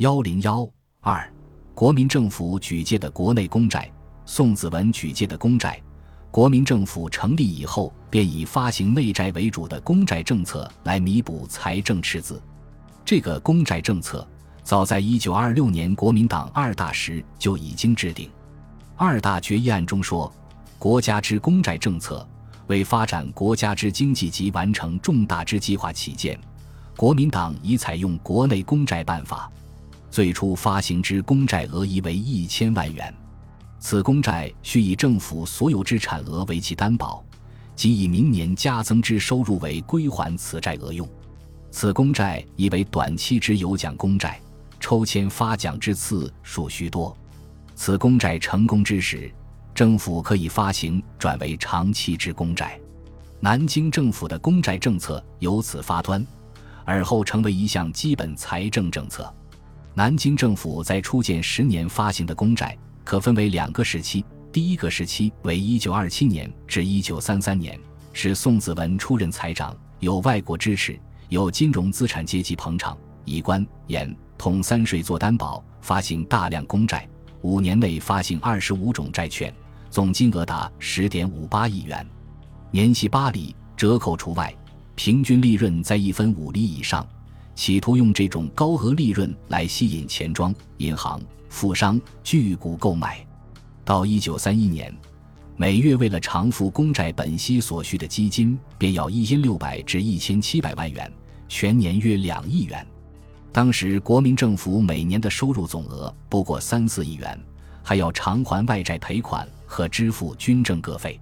幺零幺二，国民政府举借的国内公债。宋子文举借的公债。国民政府成立以后，便以发行内债为主的公债政策来弥补财政赤字。这个公债政策早在一九二六年国民党二大时就已经制定。二大决议案中说：“国家之公债政策，为发展国家之经济及完成重大之计划起见，国民党已采用国内公债办法。最初发行之公债额宜为一千万元。”此公债需以政府所有之产额为其担保，即以明年加增之收入为归还此债额用。此公债亦为短期之有奖公债，抽签发奖之次数须多。此公债成功之时，政府可以发行转为长期之公债。南京政府的公债政策由此发端，而后成为一项基本财政政策。南京政府在初建十年发行的公债。可分为两个时期，第一个时期为一九二七年至一九三三年，是宋子文出任财长，有外国支持，有金融资产阶级捧场，以官、盐、统三税做担保，发行大量公债，五年内发行二十五种债券，总金额达十点五八亿元，年息八厘，折扣除外，平均利润在一分五厘以上，企图用这种高额利润来吸引钱庄、银行。富商巨股购买，到一九三一年，每月为了偿付公债本息所需的基金，便要一千六百至一千七百万元，全年约两亿元。当时国民政府每年的收入总额不过三四亿元，还要偿还外债赔款和支付军政各费，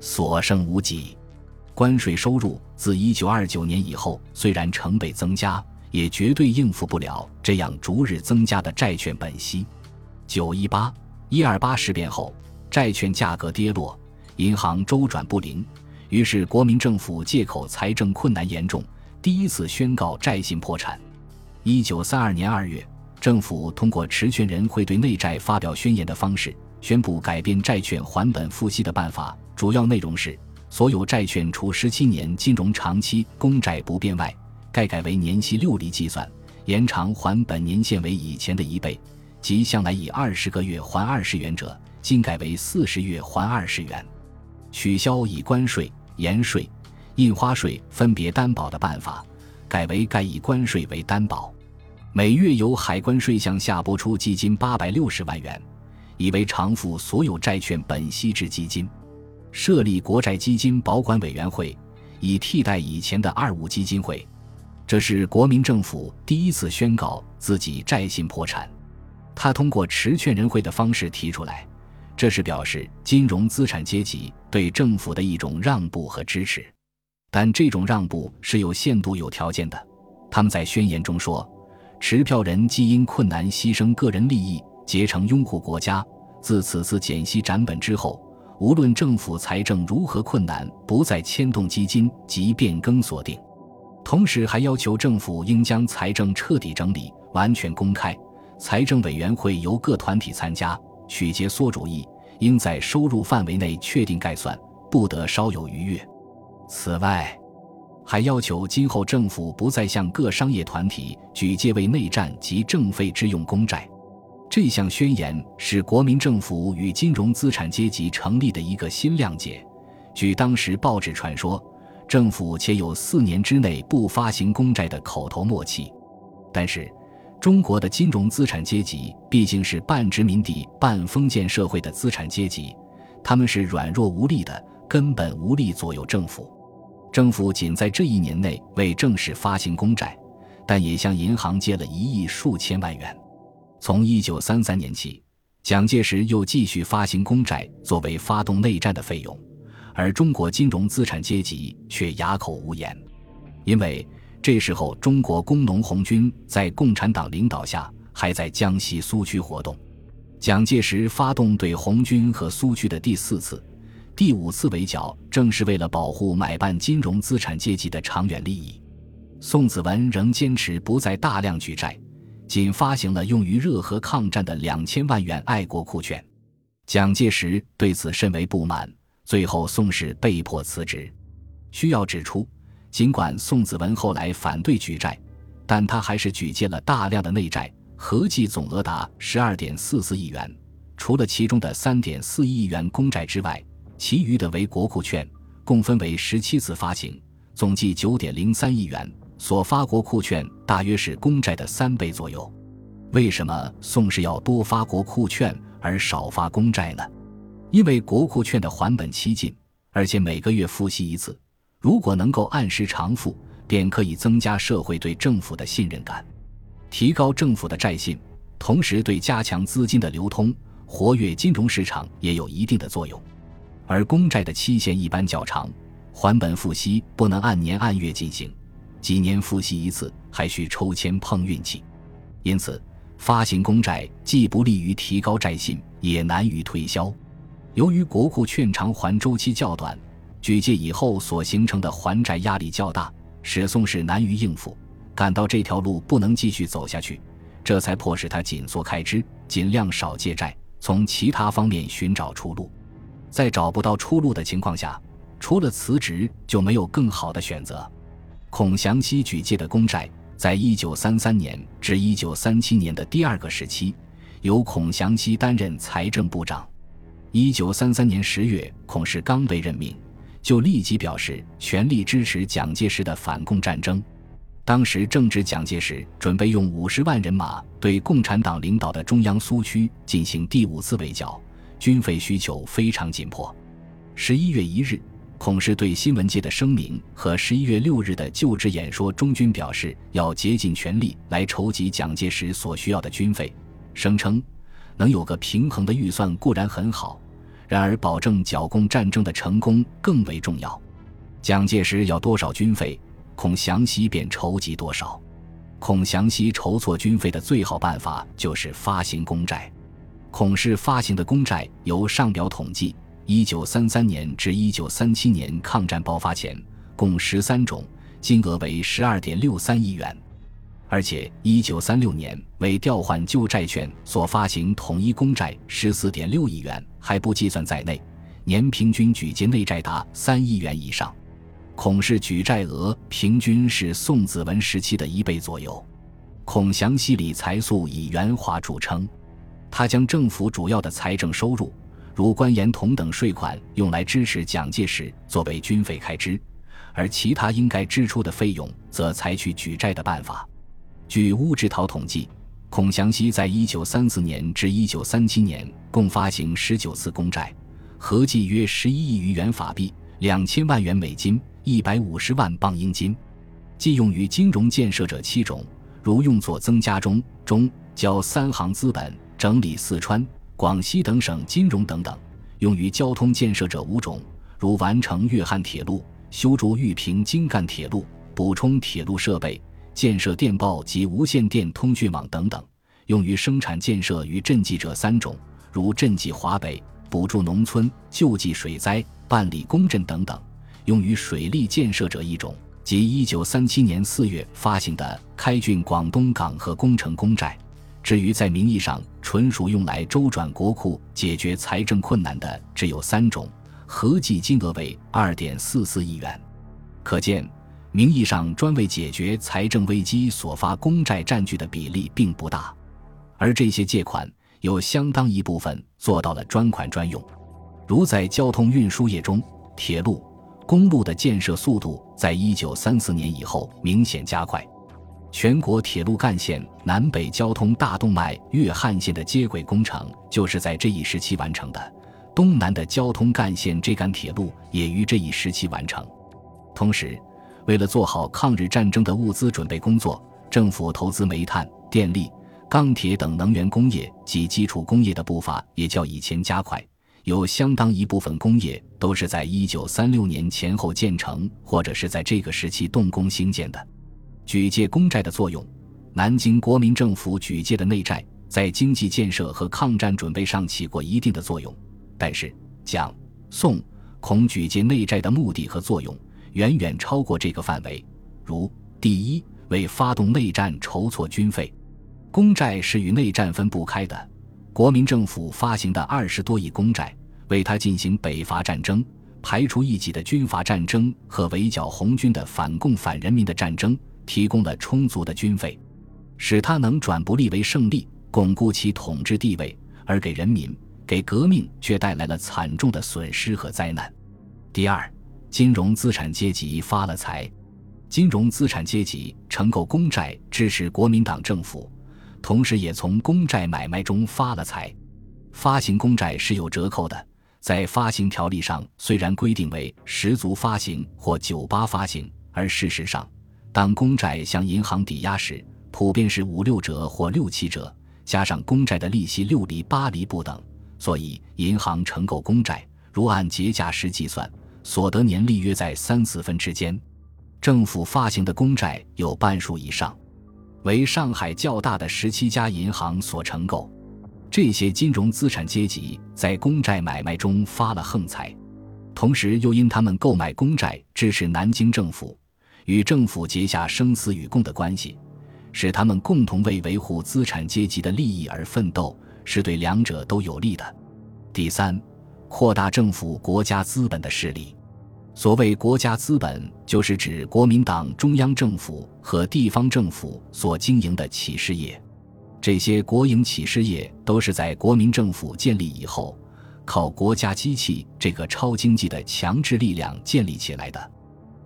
所剩无几。关税收入自一九二九年以后，虽然成倍增加。也绝对应付不了这样逐日增加的债券本息。九一八、一二八事变后，债券价格跌落，银行周转不灵，于是国民政府借口财政困难严重，第一次宣告债信破产。一九三二年二月，政府通过持权人会对内债发表宣言的方式，宣布改变债券还本付息的办法，主要内容是：所有债券除十七年金融长期公债不变外。该改为年息六厘计算，延长还本年限为以前的一倍，即向来以二十个月还二十元者，今改为四十月还二十元。取消以关税、盐税、印花税分别担保的办法，改为该以关税为担保，每月由海关税项下拨出基金八百六十万元，以为偿付所有债券本息之基金。设立国债基金保管委员会，以替代以前的二五基金会。这是国民政府第一次宣告自己债信破产，他通过持券人会的方式提出来，这是表示金融资产阶级对政府的一种让步和支持，但这种让步是有限度、有条件的。他们在宣言中说，持票人既因困难牺牲个人利益，结成拥护国家。自此次减息斩本之后，无论政府财政如何困难，不再牵动基金及变更锁定。同时还要求政府应将财政彻底整理、完全公开，财政委员会由各团体参加，取节缩主义，应在收入范围内确定概算，不得稍有逾越。此外，还要求今后政府不再向各商业团体举借为内战及政费之用公债。这项宣言是国民政府与金融资产阶级成立的一个新谅解。据当时报纸传说。政府且有四年之内不发行公债的口头默契，但是中国的金融资产阶级毕竟是半殖民地半封建社会的资产阶级，他们是软弱无力的，根本无力左右政府。政府仅在这一年内未正式发行公债，但也向银行借了一亿数千万元。从一九三三年起，蒋介石又继续发行公债作为发动内战的费用。而中国金融资产阶级却哑口无言，因为这时候中国工农红军在共产党领导下还在江西苏区活动。蒋介石发动对红军和苏区的第四次、第五次围剿，正是为了保护买办金融资产阶级的长远利益。宋子文仍坚持不再大量举债，仅发行了用于热河抗战的两千万元爱国库券。蒋介石对此甚为不满。最后，宋氏被迫辞职。需要指出，尽管宋子文后来反对举债，但他还是举借了大量的内债，合计总额达十二点四四亿元。除了其中的三点四亿元公债之外，其余的为国库券，共分为十七次发行，总计九点零三亿元。所发国库券大约是公债的三倍左右。为什么宋氏要多发国库券而少发公债呢？因为国库券的还本期近，而且每个月付息一次。如果能够按时偿付，便可以增加社会对政府的信任感，提高政府的债信，同时对加强资金的流通。活跃金融市场也有一定的作用，而公债的期限一般较长，还本付息不能按年按月进行，几年复息一次还需抽签碰运气，因此发行公债既不利于提高债信，也难于推销。由于国库券偿还周期较短，举借以后所形成的还债压力较大，使宋氏难于应付，感到这条路不能继续走下去，这才迫使他紧缩开支，尽量少借债。从其他方面寻找出路，在找不到出路的情况下，除了辞职就没有更好的选择。孔祥熙举借的公债，在一九三三年至一九三七年的第二个时期，由孔祥熙担任财政部长。一九三三年十月，孔氏刚被任命，就立即表示全力支持蒋介石的反共战争。当时正值蒋介石准备用五十万人马对共产党领导的中央苏区进行第五次围剿，军费需求非常紧迫。十一月一日，孔氏对新闻界的声明和十一月六日的就职演说中均表示要竭尽全力来筹集蒋介石所需要的军费，声称能有个平衡的预算固然很好，然而保证剿共战争的成功更为重要。蒋介石要多少军费？孔祥熙便筹集多少。孔祥熙筹措军费的最好办法就是发行公债。孔氏发行的公债由上表统计，一九三三年至一九三七年抗战爆发前，共十三种，金额为十二点六三亿元。而且一九三六年为调换旧债券所发行统一公债十四点六亿元，还不计算在内，年平均举借内债达三亿元以上。孔氏举债额平均是宋子文时期的一倍左右。孔祥熙理财素以圆滑著称，他将政府主要的财政收入，如官盐同等税款，用来支持蒋介石作为军费开支，而其他应该支出的费用则采取举债的办法。据乌志陶统计，孔祥熙在一九三四年至一九三七年共发行十九次公债，合计约十一亿余元法币，两千万元美金。一百五十万镑英金，既用于金融建设者七种，如用作增加中中交三行资本，整理四川、广西等省金融等等；用于交通建设者五种，如完成粤汉铁路、修筑玉屏京赣铁路、补充铁路设备、建设电报及无线电通讯网等等；用于生产建设与赈济者三种，如赈济华北、补助农村、救济水灾、办理公证等等。用于水利建设者一种，即一九三七年四月发行的开郡广东港河工程公债。至于在名义上纯属用来周转国库、解决财政困难的，只有三种，合计金额为二点四四亿元。可见，名义上专为解决财政危机所发公债占据的比例并不大，而这些借款有相当一部分做到了专款专用，如在交通运输业中，铁路。公路的建设速度在一九三四年以后明显加快，全国铁路干线南北交通大动脉粤汉线的接轨工程就是在这一时期完成的，东南的交通干线这杆铁路也于这一时期完成。同时，为了做好抗日战争的物资准备工作，政府投资煤炭、电力、钢铁等能源工业及基础工业的步伐也较以前加快。有相当一部分工业都是在一九三六年前后建成，或者是在这个时期动工兴建的。举借公债的作用，南京国民政府举借的内债在经济建设和抗战准备上起过一定的作用。但是，蒋、宋、孔举借内债的目的和作用远远超过这个范围。如，第一，为发动内战筹措军费，公债是与内战分不开的。国民政府发行的二十多亿公债，为他进行北伐战争、排除异己的军阀战争和围剿红军的反共反人民的战争提供了充足的军费。使他能转不利为胜利，巩固其统治地位，而给人民、给革命却带来了惨重的损失和灾难。第二，金融资产阶级发了财，金融资产阶级承购公债支持国民党政府，同时也从公债买卖中发了财。发行公债是有折扣的，在发行条例上虽然规定为十足发行或九八发行，而事实上，当公债向银行抵押时，普遍是五六折或六七折，加上公债的利息六厘八厘不等，所以银行承购公债，如按节假时计算，所得年利约在三四分之间。政府发行的公债有半数以上，为上海较大的十七家银行所承购。这些金融资产阶级在公债买卖中发了横财，同时又因他们购买公债支持南京政府，与政府结下生死与共的关系，使他们共同为维护资产阶级的利益而奋斗，是对两者都有利的。第三，扩大政府国家资本的势力。所谓国家资本，就是指国民党中央政府和地方政府所经营的企事业。这些国营企事业都是在国民政府建立以后，靠国家机器这个超经济的强制力量建立起来的。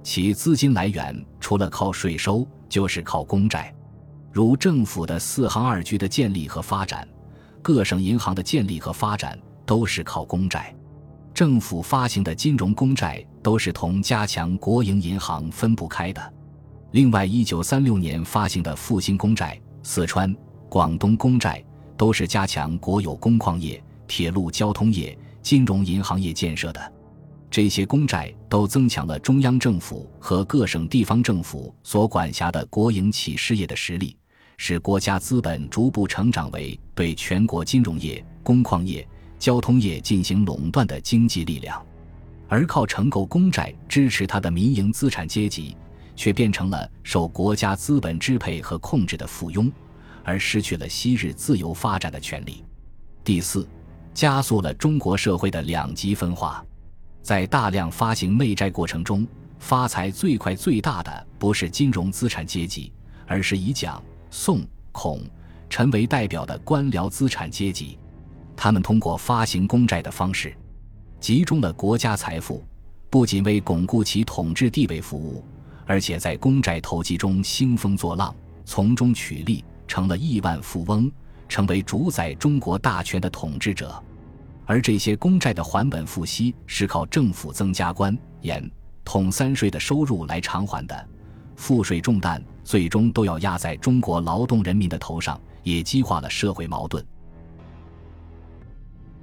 其资金来源除了靠税收，就是靠公债。如政府的四行二局的建立和发展，各省银行的建立和发展，都是靠公债。政府发行的金融公债都是同加强国营银行分不开的。另外，一九三六年发行的复兴公债、四川。广东公债都是加强国有工矿业、铁路交通业、金融银行业建设的，这些公债都增强了中央政府和各省地方政府所管辖的国营企事业的实力，使国家资本逐步成长为对全国金融业、工矿业、交通业进行垄断的经济力量，而靠承购公债支持它的民营资产阶级，却变成了受国家资本支配和控制的附庸。而失去了昔日自由发展的权利。第四，加速了中国社会的两极分化。在大量发行内债过程中，发财最快最大的不是金融资产阶级，而是以蒋、宋、孔、陈为代表的官僚资产阶级。他们通过发行公债的方式，集中了国家财富，不仅为巩固其统治地位服务，而且在公债投机中兴风作浪，从中取利。成了亿万富翁，成为主宰中国大权的统治者，而这些公债的还本付息是靠政府增加官盐统三税的收入来偿还的，赋税重担最终都要压在中国劳动人民的头上，也激化了社会矛盾。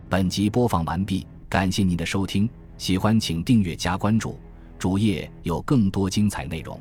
本集播放完毕，感谢您的收听，喜欢请订阅加关注，主页有更多精彩内容。